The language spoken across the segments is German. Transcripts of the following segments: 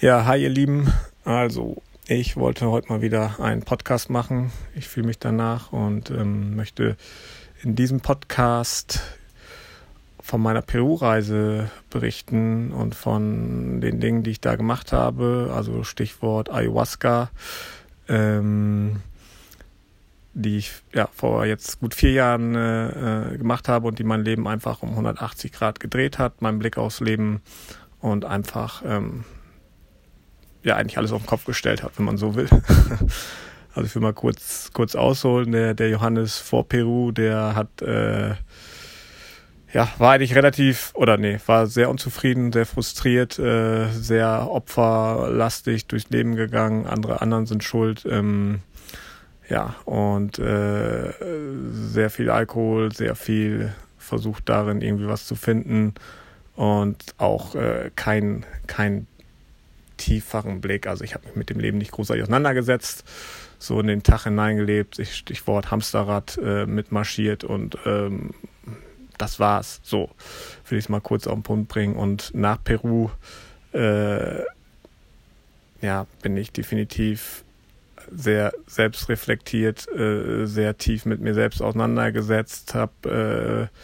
Ja, hi ihr Lieben. Also, ich wollte heute mal wieder einen Podcast machen. Ich fühle mich danach und ähm, möchte in diesem Podcast von meiner Peru-Reise berichten und von den Dingen, die ich da gemacht habe. Also Stichwort Ayahuasca, ähm, die ich ja vor jetzt gut vier Jahren äh, äh gemacht habe und die mein Leben einfach um 180 Grad gedreht hat, mein Blick aufs Leben und einfach ähm, ja eigentlich alles auf den Kopf gestellt hat, wenn man so will. also ich will mal kurz, kurz ausholen. Der, der Johannes vor Peru, der hat äh, ja, war eigentlich relativ, oder nee, war sehr unzufrieden, sehr frustriert, äh, sehr opferlastig durchs Leben gegangen, andere anderen sind schuld. Ähm, ja, und äh, sehr viel Alkohol, sehr viel versucht darin irgendwie was zu finden und auch äh, kein, kein tieferen Blick. Also ich habe mich mit dem Leben nicht großartig auseinandergesetzt, so in den Tag hineingelebt, Stichwort Hamsterrad äh, mitmarschiert und ähm, das war's. So will ich es mal kurz auf den Punkt bringen. Und nach Peru äh, ja, bin ich definitiv sehr selbstreflektiert, äh, sehr tief mit mir selbst auseinandergesetzt, habe äh,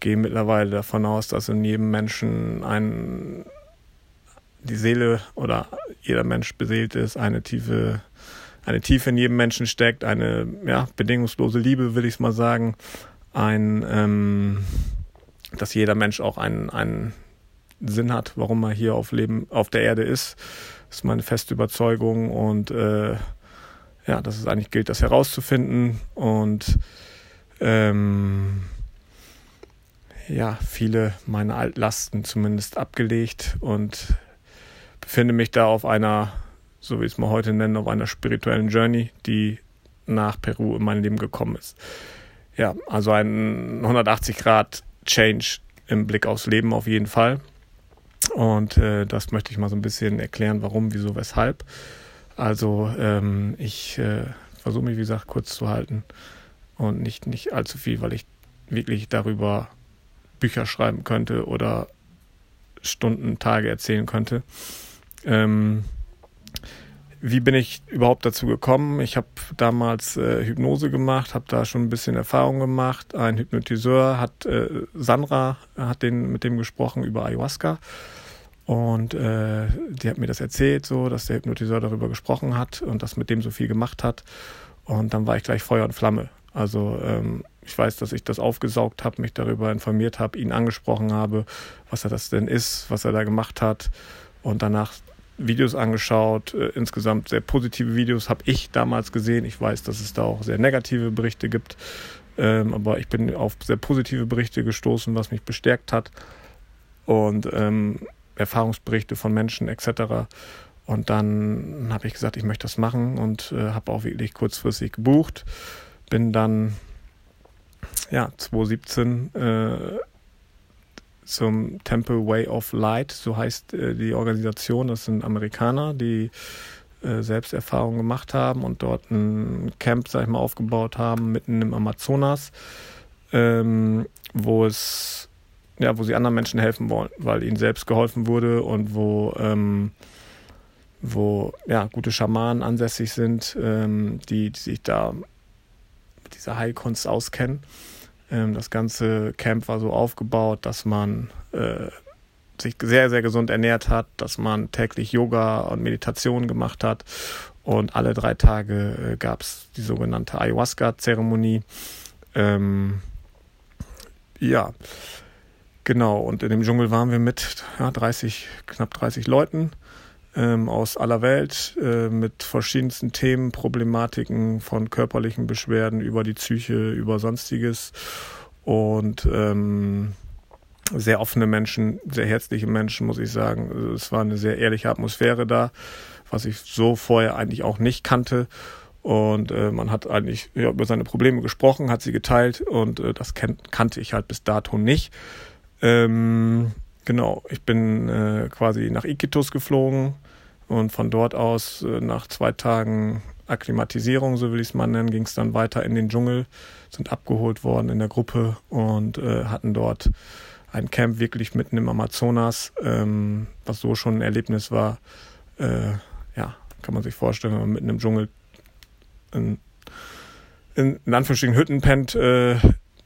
gehe mittlerweile davon aus, dass in jedem Menschen ein die Seele oder jeder Mensch beseelt ist, eine tiefe, eine Tiefe in jedem Menschen steckt, eine ja, bedingungslose Liebe, will ich es mal sagen, ein, ähm, dass jeder Mensch auch einen, einen Sinn hat, warum er hier auf Leben, auf der Erde ist. Ist meine feste Überzeugung und äh, ja, dass es eigentlich gilt, das herauszufinden und ähm, ja, viele meiner Altlasten zumindest abgelegt und befinde mich da auf einer, so wie ich es mal heute nenne, auf einer spirituellen Journey, die nach Peru in mein Leben gekommen ist. Ja, also ein 180 Grad Change im Blick aufs Leben auf jeden Fall. Und äh, das möchte ich mal so ein bisschen erklären, warum, wieso, weshalb. Also ähm, ich äh, versuche mich, wie gesagt, kurz zu halten und nicht, nicht allzu viel, weil ich wirklich darüber Bücher schreiben könnte oder Stunden, Tage erzählen könnte. Ähm, wie bin ich überhaupt dazu gekommen? Ich habe damals äh, Hypnose gemacht, habe da schon ein bisschen Erfahrung gemacht. Ein Hypnotiseur hat äh, Sandra hat den mit dem gesprochen über Ayahuasca und äh, die hat mir das erzählt, so dass der Hypnotiseur darüber gesprochen hat und das mit dem so viel gemacht hat. Und dann war ich gleich Feuer und Flamme. Also ähm, ich weiß, dass ich das aufgesaugt habe, mich darüber informiert habe, ihn angesprochen habe, was er das denn ist, was er da gemacht hat und danach Videos angeschaut, äh, insgesamt sehr positive Videos habe ich damals gesehen. Ich weiß, dass es da auch sehr negative Berichte gibt, ähm, aber ich bin auf sehr positive Berichte gestoßen, was mich bestärkt hat und ähm, Erfahrungsberichte von Menschen etc. Und dann habe ich gesagt, ich möchte das machen und äh, habe auch wirklich kurzfristig gebucht. Bin dann ja 2017 äh, zum Temple Way of Light, so heißt äh, die Organisation. Das sind Amerikaner, die äh, selbst Erfahrungen gemacht haben und dort ein Camp, sag ich mal, aufgebaut haben, mitten im Amazonas, ähm, wo es ja, wo sie anderen Menschen helfen wollen, weil ihnen selbst geholfen wurde und wo ähm, wo ja gute Schamanen ansässig sind, ähm, die, die sich da mit dieser Heilkunst auskennen. Ähm, das ganze Camp war so aufgebaut, dass man äh, sich sehr, sehr gesund ernährt hat, dass man täglich Yoga und Meditation gemacht hat. Und alle drei Tage äh, gab es die sogenannte Ayahuasca-Zeremonie. Ähm, ja, genau. Und in dem Dschungel waren wir mit ja, 30, knapp 30 Leuten ähm, aus aller Welt äh, mit verschiedensten Themen, Problematiken von körperlichen Beschwerden über die Psyche, über sonstiges und ähm, sehr offene Menschen, sehr herzliche Menschen, muss ich sagen. Es war eine sehr ehrliche Atmosphäre da, was ich so vorher eigentlich auch nicht kannte. Und äh, man hat eigentlich ja, über seine Probleme gesprochen, hat sie geteilt und äh, das kannte ich halt bis dato nicht. Ähm, genau, ich bin äh, quasi nach Iquitos geflogen, und von dort aus, äh, nach zwei Tagen Akklimatisierung, so will ich es mal nennen, ging es dann weiter in den Dschungel, sind abgeholt worden in der Gruppe und äh, hatten dort ein Camp wirklich mitten im Amazonas, ähm, was so schon ein Erlebnis war. Äh, ja, kann man sich vorstellen, wenn man mitten im Dschungel in, in, in Anführungsstrichen Hütten pennt, äh,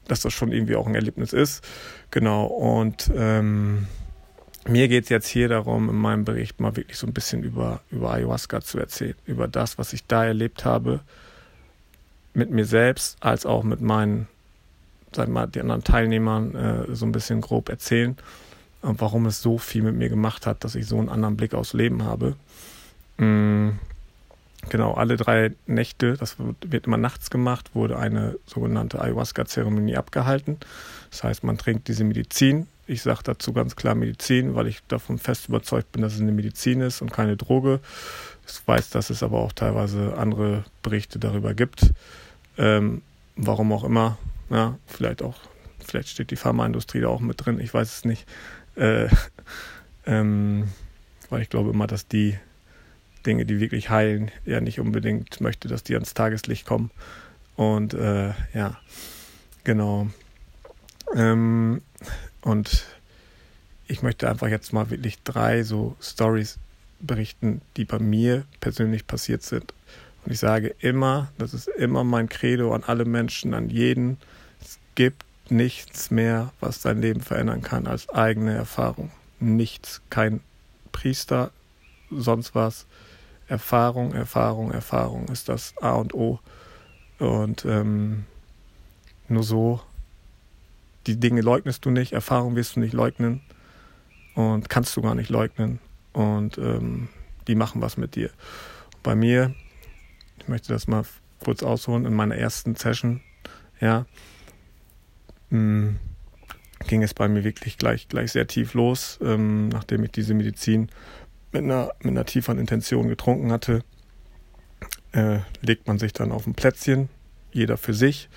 dass das schon irgendwie auch ein Erlebnis ist. Genau, und ähm, mir geht es jetzt hier darum, in meinem Bericht mal wirklich so ein bisschen über, über Ayahuasca zu erzählen, über das, was ich da erlebt habe, mit mir selbst, als auch mit meinen, sag mal, die anderen Teilnehmern äh, so ein bisschen grob erzählen und warum es so viel mit mir gemacht hat, dass ich so einen anderen Blick aufs Leben habe. Mhm. Genau, alle drei Nächte, das wird immer nachts gemacht, wurde eine sogenannte Ayahuasca-Zeremonie abgehalten. Das heißt, man trinkt diese Medizin, ich sage dazu ganz klar Medizin, weil ich davon fest überzeugt bin, dass es eine Medizin ist und keine Droge. Ich weiß, dass es aber auch teilweise andere Berichte darüber gibt. Ähm, warum auch immer. Ja, vielleicht auch, vielleicht steht die Pharmaindustrie da auch mit drin, ich weiß es nicht. Äh, ähm, weil ich glaube immer, dass die Dinge, die wirklich heilen, ja nicht unbedingt möchte, dass die ans Tageslicht kommen. Und äh, ja, genau. Ähm, und ich möchte einfach jetzt mal wirklich drei so Stories berichten, die bei mir persönlich passiert sind. Und ich sage immer, das ist immer mein Credo an alle Menschen, an jeden, es gibt nichts mehr, was dein Leben verändern kann als eigene Erfahrung. Nichts, kein Priester, sonst was. Erfahrung, Erfahrung, Erfahrung ist das A und O. Und ähm, nur so die Dinge leugnest du nicht, Erfahrung wirst du nicht leugnen und kannst du gar nicht leugnen. Und ähm, die machen was mit dir. Bei mir, ich möchte das mal kurz ausholen, in meiner ersten Session, ja, hm, ging es bei mir wirklich gleich, gleich sehr tief los, ähm, nachdem ich diese Medizin mit einer, mit einer tieferen Intention getrunken hatte. Äh, legt man sich dann auf ein Plätzchen, jeder für sich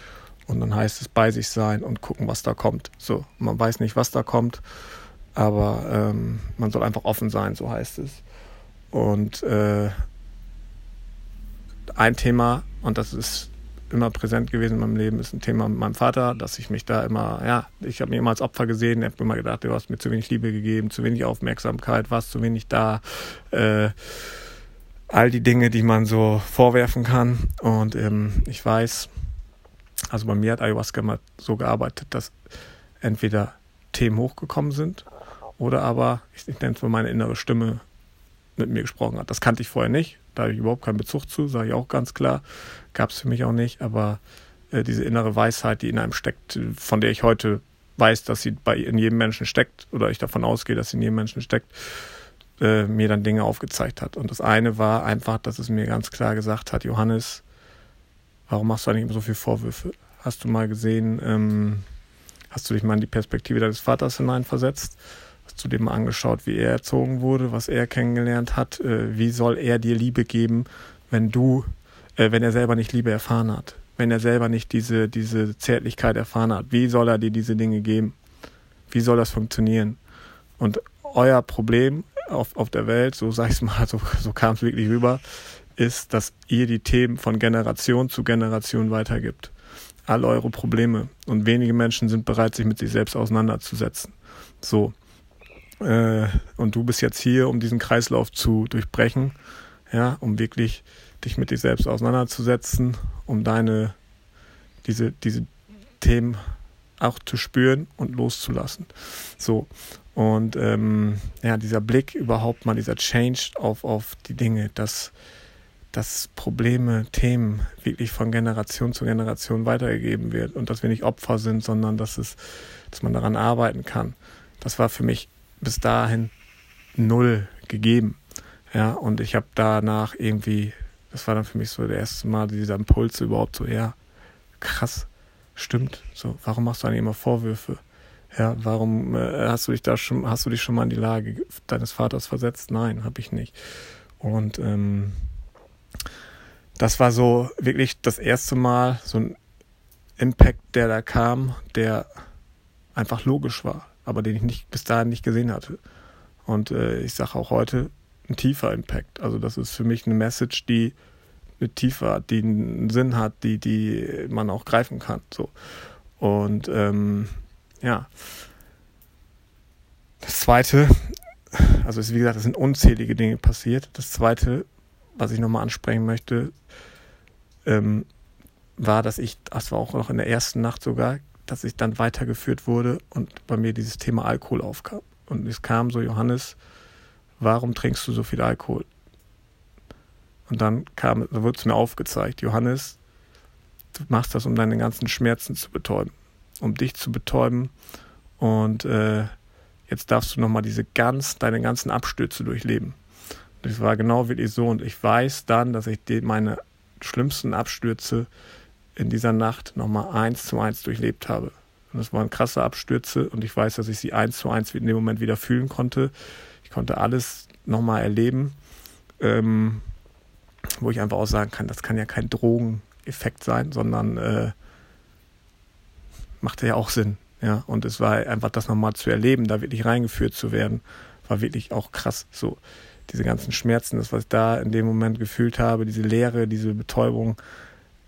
und dann heißt es bei sich sein und gucken, was da kommt. So, man weiß nicht, was da kommt, aber ähm, man soll einfach offen sein, so heißt es. Und äh, ein Thema, und das ist immer präsent gewesen in meinem Leben, ist ein Thema mit meinem Vater, dass ich mich da immer, ja, ich habe mich immer als Opfer gesehen, ich habe immer gedacht, du hast mir zu wenig Liebe gegeben, zu wenig Aufmerksamkeit, warst zu wenig da. Äh, all die Dinge, die man so vorwerfen kann. Und ähm, ich weiß, also bei mir hat Ayahuasca mal so gearbeitet, dass entweder Themen hochgekommen sind oder aber, ich, ich nenne es mal meine innere Stimme, mit mir gesprochen hat. Das kannte ich vorher nicht, da habe ich überhaupt keinen Bezug zu, sage ich auch ganz klar. Gab es für mich auch nicht, aber äh, diese innere Weisheit, die in einem steckt, von der ich heute weiß, dass sie bei in jedem Menschen steckt oder ich davon ausgehe, dass sie in jedem Menschen steckt, äh, mir dann Dinge aufgezeigt hat. Und das eine war einfach, dass es mir ganz klar gesagt hat, Johannes, warum machst du eigentlich immer so viele Vorwürfe? Hast du mal gesehen, ähm, hast du dich mal in die Perspektive deines Vaters hineinversetzt? Hast du dir mal angeschaut, wie er erzogen wurde, was er kennengelernt hat? Äh, wie soll er dir Liebe geben, wenn du, äh, wenn er selber nicht Liebe erfahren hat? Wenn er selber nicht diese, diese Zärtlichkeit erfahren hat? Wie soll er dir diese Dinge geben? Wie soll das funktionieren? Und euer Problem auf, auf der Welt, so sag ich mal, so, so kam es wirklich rüber, ist, dass ihr die Themen von Generation zu Generation weitergibt. All eure Probleme. Und wenige Menschen sind bereit, sich mit sich selbst auseinanderzusetzen. So. Äh, und du bist jetzt hier, um diesen Kreislauf zu durchbrechen, ja, um wirklich dich mit dir selbst auseinanderzusetzen, um deine, diese, diese Themen auch zu spüren und loszulassen. So. Und ähm, ja, dieser Blick überhaupt mal, dieser Change auf, auf die Dinge, das, dass Probleme, Themen wirklich von Generation zu Generation weitergegeben wird und dass wir nicht Opfer sind, sondern dass es, dass man daran arbeiten kann. Das war für mich bis dahin null gegeben. Ja, und ich habe danach irgendwie, das war dann für mich so der erste Mal dieser Impuls überhaupt so, ja, krass, stimmt. So, warum machst du eigentlich immer Vorwürfe? Ja, warum äh, hast du dich da schon, hast du dich schon mal in die Lage deines Vaters versetzt? Nein, habe ich nicht. Und ähm, das war so wirklich das erste Mal so ein Impact, der da kam, der einfach logisch war, aber den ich nicht bis dahin nicht gesehen hatte. Und äh, ich sage auch heute ein tiefer Impact. Also das ist für mich eine Message, die eine Tiefe hat, die einen Sinn hat, die die man auch greifen kann. So und ähm, ja Das zweite, also wie gesagt, es sind unzählige Dinge passiert. Das zweite, was ich nochmal ansprechen möchte, ähm, war, dass ich, das war auch noch in der ersten Nacht sogar, dass ich dann weitergeführt wurde und bei mir dieses Thema Alkohol aufkam. Und es kam so, Johannes, warum trinkst du so viel Alkohol? Und dann kam, da wurde es mir aufgezeigt, Johannes, du machst das, um deine ganzen Schmerzen zu betäuben, um dich zu betäuben. Und äh, jetzt darfst du nochmal diese ganz, deine ganzen Abstürze durchleben. Das war genau wirklich so. Und ich weiß dann, dass ich die, meine schlimmsten Abstürze in dieser Nacht nochmal eins zu eins durchlebt habe. Und das waren krasse Abstürze und ich weiß, dass ich sie eins zu eins in dem Moment wieder fühlen konnte. Ich konnte alles nochmal erleben, ähm, wo ich einfach auch sagen kann, das kann ja kein Drogeneffekt sein, sondern äh, machte ja auch Sinn. Ja, und es war einfach das nochmal zu erleben, da wirklich reingeführt zu werden, war wirklich auch krass. So, diese ganzen Schmerzen, das, was ich da in dem Moment gefühlt habe, diese Leere, diese Betäubung,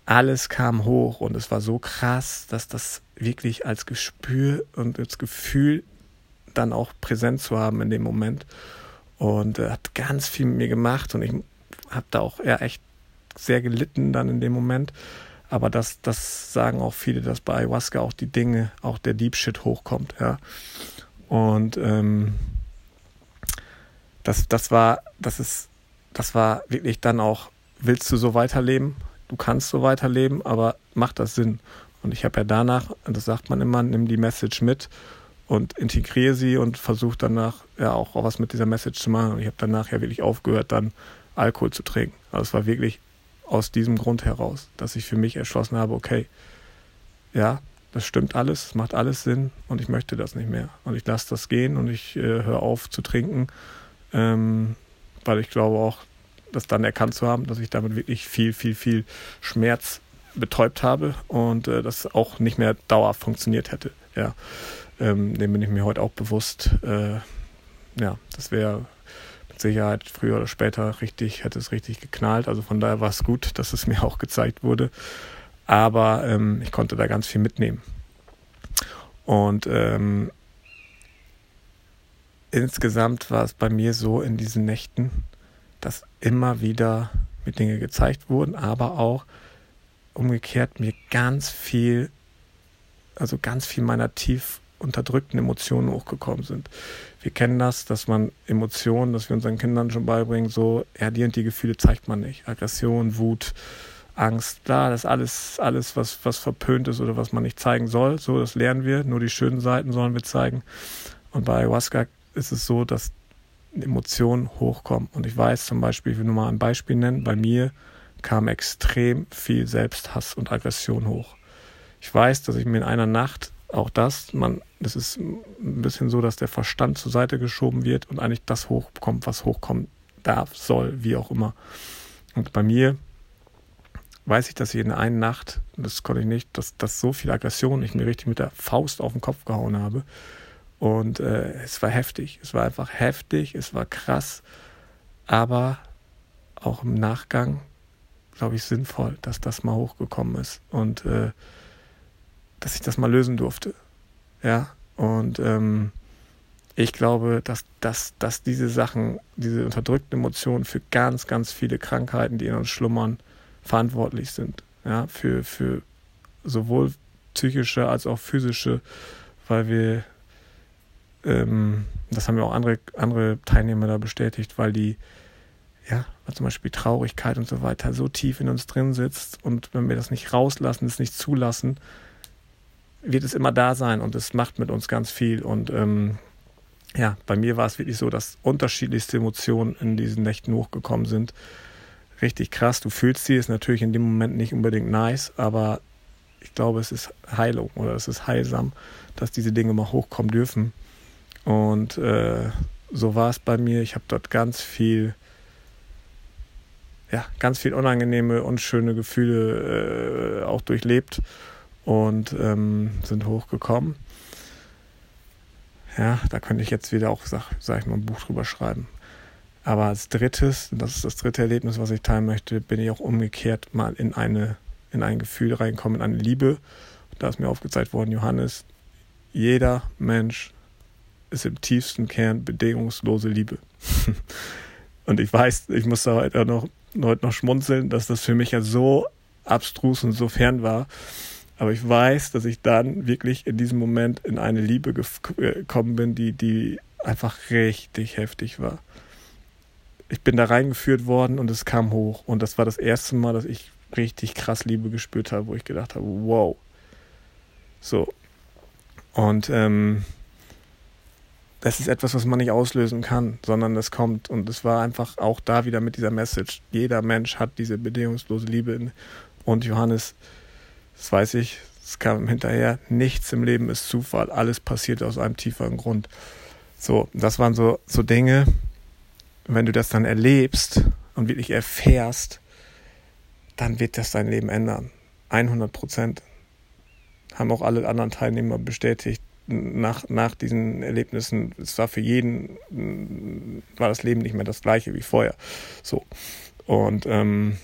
alles kam hoch und es war so krass, dass das wirklich als Gespür und als Gefühl dann auch präsent zu haben in dem Moment. Und äh, hat ganz viel mit mir gemacht und ich habe da auch ja, echt sehr gelitten dann in dem Moment. Aber das, das sagen auch viele, dass bei Ayahuasca auch die Dinge, auch der Deep Shit hochkommt, ja. Und ähm, das, das war, das ist, das war wirklich dann auch, willst du so weiterleben? du kannst so weiterleben, aber macht das Sinn? Und ich habe ja danach, das sagt man immer, nimm die Message mit und integriere sie und versuche danach ja auch was mit dieser Message zu machen. Und ich habe danach ja wirklich aufgehört, dann Alkohol zu trinken. Also es war wirklich aus diesem Grund heraus, dass ich für mich entschlossen habe, okay, ja, das stimmt alles, es macht alles Sinn und ich möchte das nicht mehr. Und ich lasse das gehen und ich äh, höre auf zu trinken, ähm, weil ich glaube auch, das dann erkannt zu haben, dass ich damit wirklich viel, viel, viel Schmerz betäubt habe und äh, das auch nicht mehr dauerhaft funktioniert hätte. Ja, ähm, dem bin ich mir heute auch bewusst. Äh, ja, das wäre mit Sicherheit früher oder später richtig, hätte es richtig geknallt. Also von daher war es gut, dass es mir auch gezeigt wurde. Aber ähm, ich konnte da ganz viel mitnehmen. Und ähm, insgesamt war es bei mir so in diesen Nächten, dass immer wieder mir Dinge gezeigt wurden, aber auch umgekehrt mir ganz viel, also ganz viel meiner tief unterdrückten Emotionen hochgekommen sind. Wir kennen das, dass man Emotionen, dass wir unseren Kindern schon beibringen, so, ja, die und die Gefühle zeigt man nicht. Aggression, Wut, Angst, da, das ist alles, alles, was, was verpönt ist oder was man nicht zeigen soll. So, das lernen wir. Nur die schönen Seiten sollen wir zeigen. Und bei Ayahuasca ist es so, dass Emotionen hochkommen. Und ich weiß zum Beispiel, ich will nur mal ein Beispiel nennen, bei mir kam extrem viel Selbsthass und Aggression hoch. Ich weiß, dass ich mir in einer Nacht auch das, man, das ist ein bisschen so, dass der Verstand zur Seite geschoben wird und eigentlich das hochkommt, was hochkommen darf, soll, wie auch immer. Und bei mir weiß ich, dass ich in einer Nacht, das konnte ich nicht, dass, dass so viel Aggression ich mir richtig mit der Faust auf den Kopf gehauen habe, und äh, es war heftig. Es war einfach heftig, es war krass, aber auch im Nachgang, glaube ich, sinnvoll, dass das mal hochgekommen ist und äh, dass ich das mal lösen durfte. Ja, und ähm, ich glaube, dass, dass, dass diese Sachen, diese unterdrückten Emotionen für ganz, ganz viele Krankheiten, die in uns schlummern, verantwortlich sind. Ja, für, für sowohl psychische als auch physische, weil wir ähm, das haben ja auch andere, andere Teilnehmer da bestätigt, weil die, ja, zum Beispiel Traurigkeit und so weiter so tief in uns drin sitzt und wenn wir das nicht rauslassen, es nicht zulassen, wird es immer da sein und es macht mit uns ganz viel. Und ähm, ja, bei mir war es wirklich so, dass unterschiedlichste Emotionen in diesen Nächten hochgekommen sind. Richtig krass. Du fühlst sie, ist natürlich in dem Moment nicht unbedingt nice, aber ich glaube, es ist Heilung oder es ist heilsam, dass diese Dinge mal hochkommen dürfen. Und äh, so war es bei mir. Ich habe dort ganz viel, ja, ganz viel unangenehme, unschöne Gefühle äh, auch durchlebt und ähm, sind hochgekommen. Ja, da könnte ich jetzt wieder auch, sag, sag ich mal, ein Buch drüber schreiben. Aber als drittes, das ist das dritte Erlebnis, was ich teilen möchte, bin ich auch umgekehrt mal in eine, in ein Gefühl reinkommen, in eine Liebe. Da ist mir aufgezeigt worden, Johannes, jeder Mensch ist im tiefsten Kern bedingungslose Liebe. und ich weiß, ich muss da heute noch, heute noch schmunzeln, dass das für mich ja so abstrus und so fern war. Aber ich weiß, dass ich dann wirklich in diesem Moment in eine Liebe äh, gekommen bin, die, die einfach richtig heftig war. Ich bin da reingeführt worden und es kam hoch. Und das war das erste Mal, dass ich richtig krass Liebe gespürt habe, wo ich gedacht habe, wow. So. Und ähm, das ist etwas, was man nicht auslösen kann, sondern das kommt. Und es war einfach auch da wieder mit dieser Message. Jeder Mensch hat diese bedingungslose Liebe in. Und Johannes, das weiß ich, es kam hinterher, nichts im Leben ist Zufall, alles passiert aus einem tieferen Grund. So, das waren so, so Dinge, wenn du das dann erlebst und wirklich erfährst, dann wird das dein Leben ändern. 100 Prozent. Haben auch alle anderen Teilnehmer bestätigt. Nach, nach diesen Erlebnissen, es war für jeden, war das Leben nicht mehr das gleiche wie vorher. So. Und ähm,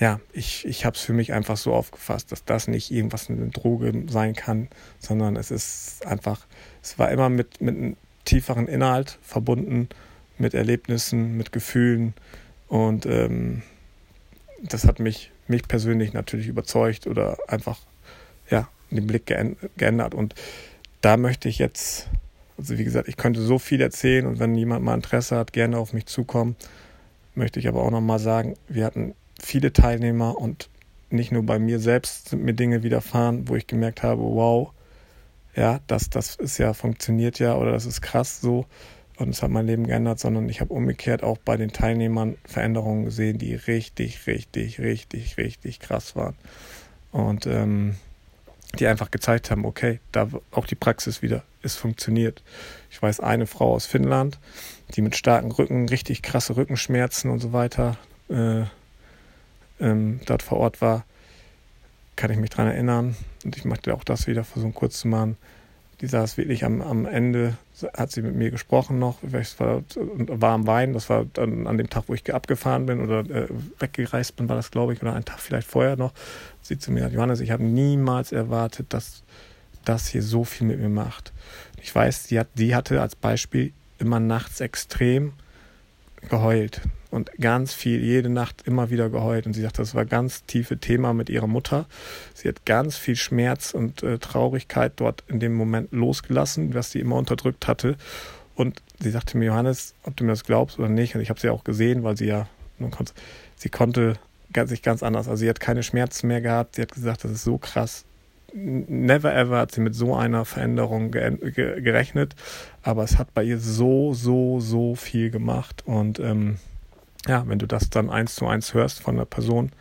ja, ich, ich habe es für mich einfach so aufgefasst, dass das nicht irgendwas eine Droge sein kann, sondern es ist einfach, es war immer mit, mit einem tieferen Inhalt verbunden, mit Erlebnissen, mit Gefühlen und ähm, das hat mich, mich persönlich natürlich überzeugt oder einfach ja, den Blick geändert. Und da möchte ich jetzt, also wie gesagt, ich könnte so viel erzählen und wenn jemand mal Interesse hat, gerne auf mich zukommen. Möchte ich aber auch nochmal sagen, wir hatten viele Teilnehmer und nicht nur bei mir selbst sind mir Dinge widerfahren, wo ich gemerkt habe, wow, ja, das, das ist ja, funktioniert ja oder das ist krass so und es hat mein Leben geändert, sondern ich habe umgekehrt auch bei den Teilnehmern Veränderungen gesehen, die richtig, richtig, richtig, richtig krass waren. Und ähm, die einfach gezeigt haben, okay, da auch die Praxis wieder, es funktioniert. Ich weiß eine Frau aus Finnland, die mit starken Rücken, richtig krasse Rückenschmerzen und so weiter äh, ähm, dort vor Ort war, kann ich mich dran erinnern. Und ich möchte auch das wieder versuchen kurz zu machen die saß wirklich am, am Ende, hat sie mit mir gesprochen noch, war, war am Wein, das war dann an dem Tag, wo ich abgefahren bin oder äh, weggereist bin, war das, glaube ich, oder einen Tag vielleicht vorher noch. Sie zu mir sagt, Johannes, ich habe niemals erwartet, dass das hier so viel mit mir macht. Ich weiß, die, hat, die hatte als Beispiel immer nachts extrem geheult und ganz viel, jede Nacht immer wieder geheult. Und sie sagt, das war ganz tiefe Thema mit ihrer Mutter. Sie hat ganz viel Schmerz und äh, Traurigkeit dort in dem Moment losgelassen, was sie immer unterdrückt hatte. Und sie sagte mir, Johannes, ob du mir das glaubst oder nicht. Und ich habe sie auch gesehen, weil sie ja, konnte, sie konnte sich ganz anders. Also sie hat keine Schmerzen mehr gehabt. Sie hat gesagt, das ist so krass never ever hat sie mit so einer Veränderung ge ge gerechnet, aber es hat bei ihr so, so, so viel gemacht und ähm, ja, wenn du das dann eins zu eins hörst von der Person,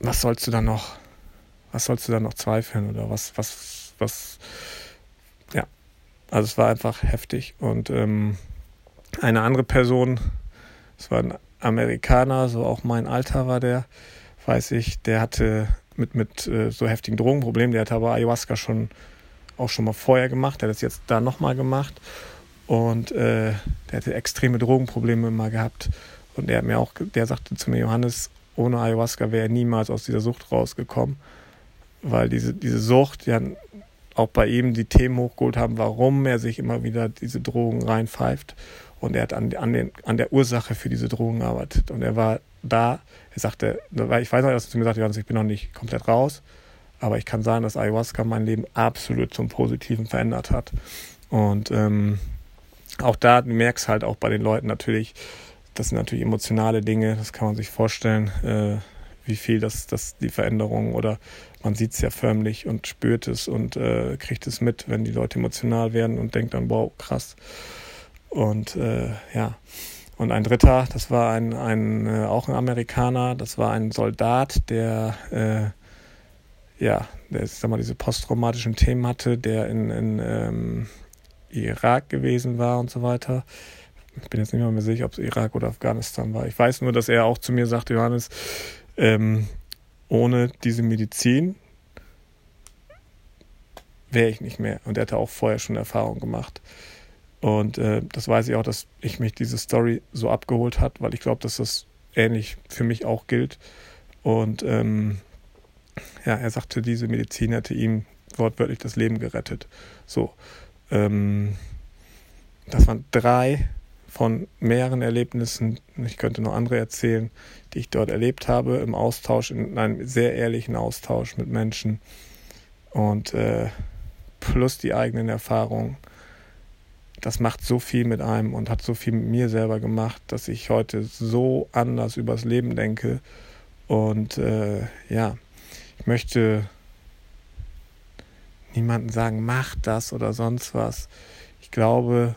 was sollst du dann noch, was sollst du dann noch zweifeln oder was, was, was, ja, also es war einfach heftig und ähm, eine andere Person, es war ein Amerikaner, so auch mein Alter war der, weiß ich, der hatte mit, mit äh, so heftigen Drogenproblemen. Der hat aber Ayahuasca schon auch schon mal vorher gemacht. Der hat es jetzt da nochmal gemacht. Und äh, der hatte extreme Drogenprobleme immer gehabt. Und der hat mir auch, der sagte zu mir, Johannes, ohne Ayahuasca wäre er niemals aus dieser Sucht rausgekommen. Weil diese, diese Sucht, ja auch bei ihm die Themen hochgeholt haben, warum er sich immer wieder diese Drogen reinpfeift. Und er hat an, an, den, an der Ursache für diese Drogen gearbeitet. Und er war da, er sagte, ich weiß noch, dass er zu mir sagte, ich bin noch nicht komplett raus, aber ich kann sagen, dass Ayahuasca mein Leben absolut zum Positiven verändert hat. Und ähm, auch da, du merkst halt auch bei den Leuten natürlich, das sind natürlich emotionale Dinge, das kann man sich vorstellen, äh, wie viel das, das die Veränderung oder man sieht es ja förmlich und spürt es und äh, kriegt es mit, wenn die Leute emotional werden und denkt dann, wow, krass. Und äh, ja, und ein dritter, das war ein, ein äh, auch ein Amerikaner, das war ein Soldat, der äh, ja, der ich sag mal, diese posttraumatischen Themen hatte, der in, in ähm, Irak gewesen war und so weiter. Ich bin jetzt nicht mehr sicher, ob es Irak oder Afghanistan war. Ich weiß nur, dass er auch zu mir sagte, Johannes, ähm, ohne diese Medizin wäre ich nicht mehr. Und er hatte auch vorher schon Erfahrung gemacht. Und äh, das weiß ich auch, dass ich mich diese Story so abgeholt hat, weil ich glaube, dass das ähnlich für mich auch gilt. Und ähm, ja, er sagte, diese Medizin hätte ihm wortwörtlich das Leben gerettet. So. Ähm, das waren drei von mehreren Erlebnissen, ich könnte noch andere erzählen, die ich dort erlebt habe, im Austausch, in einem sehr ehrlichen Austausch mit Menschen und äh, plus die eigenen Erfahrungen. Das macht so viel mit einem und hat so viel mit mir selber gemacht, dass ich heute so anders übers Leben denke. Und äh, ja, ich möchte niemandem sagen, mach das oder sonst was. Ich glaube,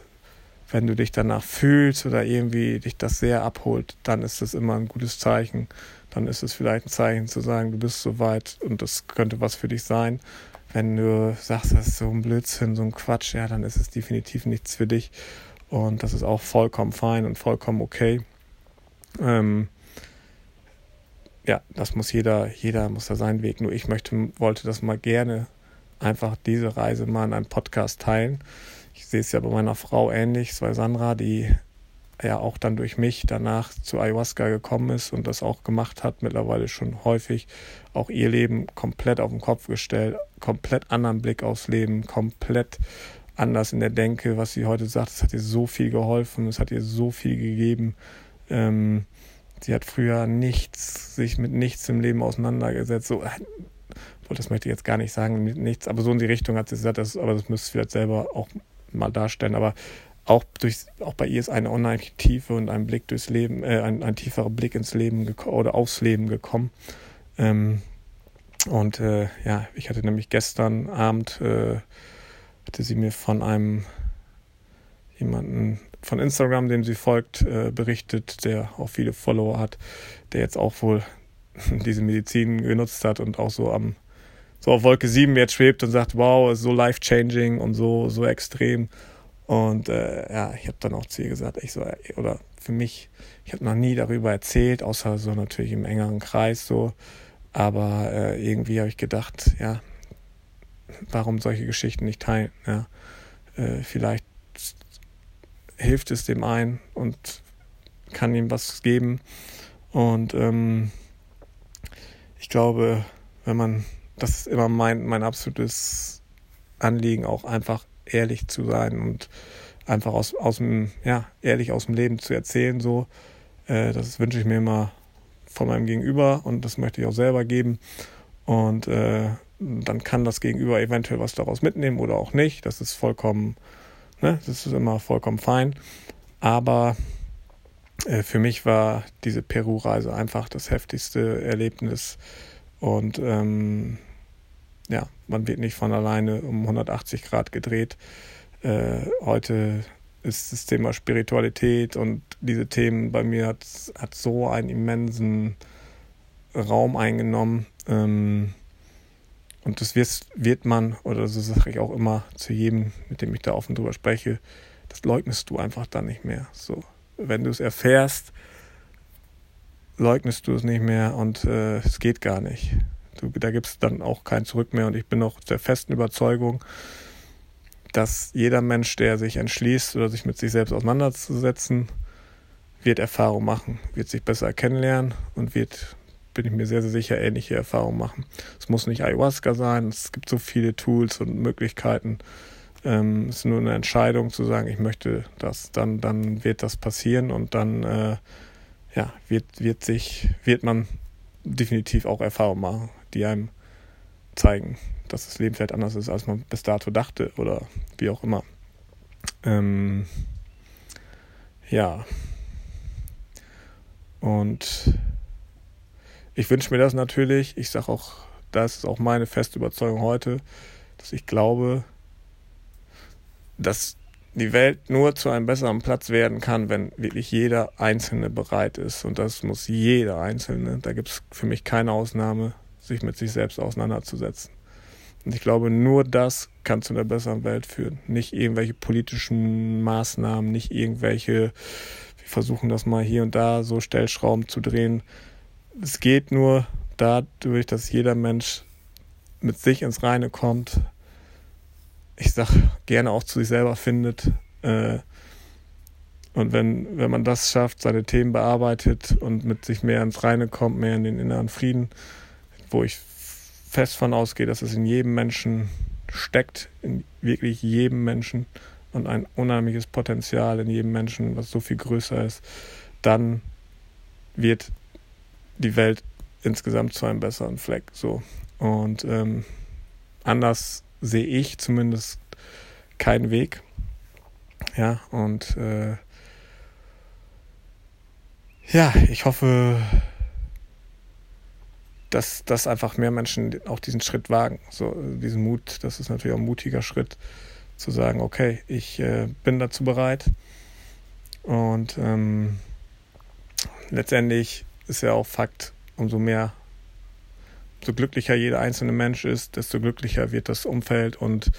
wenn du dich danach fühlst oder irgendwie dich das sehr abholt, dann ist das immer ein gutes Zeichen. Dann ist es vielleicht ein Zeichen zu sagen, du bist so weit und das könnte was für dich sein. Wenn du sagst, das ist so ein Blödsinn, so ein Quatsch, ja, dann ist es definitiv nichts für dich. Und das ist auch vollkommen fein und vollkommen okay. Ähm, ja, das muss jeder, jeder muss da seinen Weg. Nur ich möchte, wollte das mal gerne einfach diese Reise mal in einem Podcast teilen. Ich sehe es ja bei meiner Frau ähnlich, es war Sandra, die ja auch dann durch mich danach zu Ayahuasca gekommen ist und das auch gemacht hat, mittlerweile schon häufig, auch ihr Leben komplett auf den Kopf gestellt, komplett anderen Blick aufs Leben, komplett anders in der Denke, was sie heute sagt, es hat ihr so viel geholfen, es hat ihr so viel gegeben. Ähm, sie hat früher nichts, sich mit nichts im Leben auseinandergesetzt, so das möchte ich jetzt gar nicht sagen, nichts, aber so in die Richtung hat sie gesagt, das, aber das müsste sie vielleicht selber auch mal darstellen. Aber auch durch, auch bei ihr ist eine unheimliche Tiefe und ein Blick durchs Leben, äh, ein, ein tieferer Blick ins Leben oder aufs Leben gekommen. Ähm, und äh, ja, ich hatte nämlich gestern Abend äh, hatte sie mir von einem jemanden von Instagram, dem sie folgt, äh, berichtet, der auch viele Follower hat, der jetzt auch wohl diese Medizin genutzt hat und auch so am so auf Wolke 7 jetzt schwebt und sagt, wow, ist so life-changing und so, so extrem. Und äh, ja, ich habe dann auch zu ihr gesagt, ich so, oder für mich, ich habe noch nie darüber erzählt, außer so natürlich im engeren Kreis so. Aber äh, irgendwie habe ich gedacht, ja, warum solche Geschichten nicht teilen? Ja? Äh, vielleicht hilft es dem einen und kann ihm was geben. Und ähm, ich glaube, wenn man das ist immer mein, mein absolutes Anliegen, auch einfach ehrlich zu sein und einfach aus, aus dem, ja, ehrlich aus dem Leben zu erzählen, so. Äh, das wünsche ich mir immer von meinem Gegenüber und das möchte ich auch selber geben. Und äh, dann kann das Gegenüber eventuell was daraus mitnehmen oder auch nicht. Das ist vollkommen, ne, das ist immer vollkommen fein. Aber äh, für mich war diese Peru-Reise einfach das heftigste Erlebnis. Und ähm, ja, man wird nicht von alleine um 180 Grad gedreht. Äh, heute ist das Thema Spiritualität und diese Themen bei mir hat, hat so einen immensen Raum eingenommen. Ähm, und das wird, wird man, oder so sage ich auch immer zu jedem, mit dem ich da offen drüber spreche, das leugnest du einfach dann nicht mehr. So, wenn du es erfährst, leugnest du es nicht mehr und äh, es geht gar nicht. Du, da gibt es dann auch kein Zurück mehr. Und ich bin auch der festen Überzeugung, dass jeder Mensch, der sich entschließt oder sich mit sich selbst auseinanderzusetzen, wird Erfahrung machen, wird sich besser kennenlernen und wird, bin ich mir sehr, sehr sicher, ähnliche Erfahrungen machen. Es muss nicht Ayahuasca sein, es gibt so viele Tools und Möglichkeiten. Ähm, es ist nur eine Entscheidung zu sagen, ich möchte das, dann, dann wird das passieren und dann äh, ja, wird, wird sich, wird man definitiv auch Erfahrung machen die einem zeigen, dass das Leben vielleicht anders ist, als man bis dato dachte oder wie auch immer. Ähm, ja. Und ich wünsche mir das natürlich. Ich sage auch, das ist auch meine feste Überzeugung heute, dass ich glaube, dass die Welt nur zu einem besseren Platz werden kann, wenn wirklich jeder Einzelne bereit ist. Und das muss jeder Einzelne. Da gibt es für mich keine Ausnahme sich mit sich selbst auseinanderzusetzen. Und ich glaube, nur das kann zu einer besseren Welt führen. Nicht irgendwelche politischen Maßnahmen, nicht irgendwelche, versuchen das mal hier und da so Stellschrauben zu drehen. Es geht nur dadurch, dass jeder Mensch mit sich ins Reine kommt. Ich sag gerne auch zu sich selber findet. Äh, und wenn, wenn man das schafft, seine Themen bearbeitet und mit sich mehr ins Reine kommt, mehr in den inneren Frieden, wo ich fest von ausgehe, dass es in jedem Menschen steckt in wirklich jedem Menschen und ein unheimliches Potenzial in jedem Menschen, was so viel größer ist, dann wird die Welt insgesamt zu einem besseren Fleck. So. Und ähm, anders sehe ich zumindest keinen Weg. Ja, und äh, ja, ich hoffe, dass, dass einfach mehr Menschen auch diesen Schritt wagen. So, diesen Mut, das ist natürlich auch ein mutiger Schritt, zu sagen, okay, ich äh, bin dazu bereit. Und ähm, letztendlich ist ja auch Fakt, umso mehr, so glücklicher jeder einzelne Mensch ist, desto glücklicher wird das Umfeld und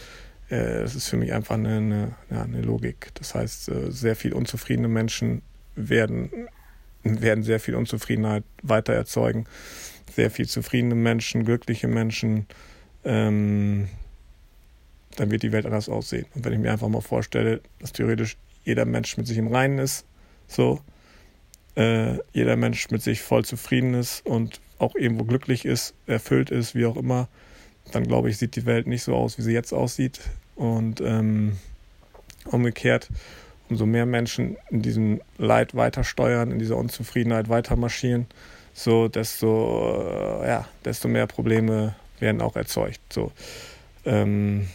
äh, es ist für mich einfach eine, eine, ja, eine Logik. Das heißt, äh, sehr viel unzufriedene Menschen werden, werden sehr viel Unzufriedenheit weiter erzeugen sehr viel zufriedene Menschen, glückliche Menschen, ähm, dann wird die Welt anders aussehen. Und wenn ich mir einfach mal vorstelle, dass theoretisch jeder Mensch mit sich im Reinen ist, so, äh, jeder Mensch mit sich voll zufrieden ist und auch irgendwo glücklich ist, erfüllt ist, wie auch immer, dann glaube ich, sieht die Welt nicht so aus, wie sie jetzt aussieht. Und ähm, umgekehrt, umso mehr Menschen in diesem Leid weiter steuern, in dieser Unzufriedenheit weiter marschieren, so desto, äh, ja, desto mehr Probleme werden auch erzeugt. So, ähm,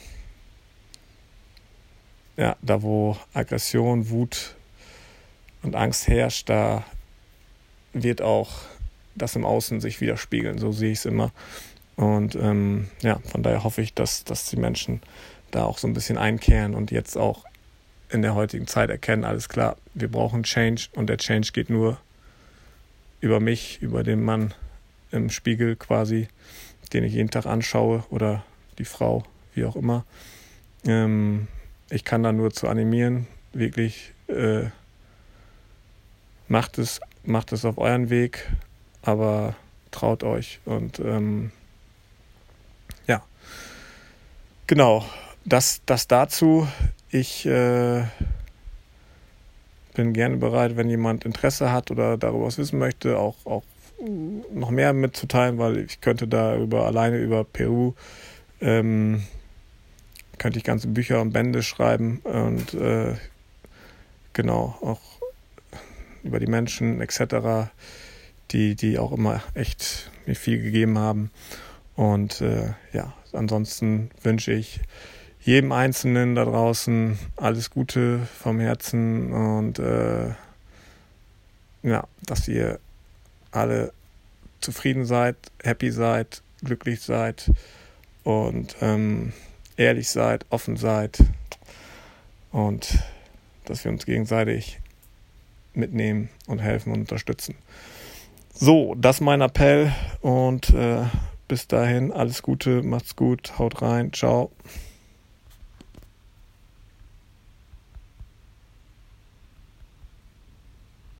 ja, da wo Aggression, Wut und Angst herrscht, da wird auch das im Außen sich widerspiegeln. So sehe ich es immer. Und ähm, ja, von daher hoffe ich, dass, dass die Menschen da auch so ein bisschen einkehren und jetzt auch in der heutigen Zeit erkennen, alles klar, wir brauchen Change und der Change geht nur über mich, über den Mann im Spiegel quasi, den ich jeden Tag anschaue oder die Frau, wie auch immer. Ähm, ich kann da nur zu animieren, wirklich äh, macht es, macht es auf euren Weg, aber traut euch und ähm, ja, genau, das, das dazu. Ich äh, bin gerne bereit, wenn jemand Interesse hat oder darüber was wissen möchte, auch, auch noch mehr mitzuteilen, weil ich könnte da über alleine über Peru ähm, könnte ich ganze Bücher und Bände schreiben und äh, genau auch über die Menschen etc., die die auch immer echt mir viel gegeben haben und äh, ja ansonsten wünsche ich jedem Einzelnen da draußen alles Gute vom Herzen und äh, ja, dass ihr alle zufrieden seid, happy seid, glücklich seid und ähm, ehrlich seid, offen seid und dass wir uns gegenseitig mitnehmen und helfen und unterstützen. So, das mein Appell und äh, bis dahin alles Gute, macht's gut, haut rein, ciao.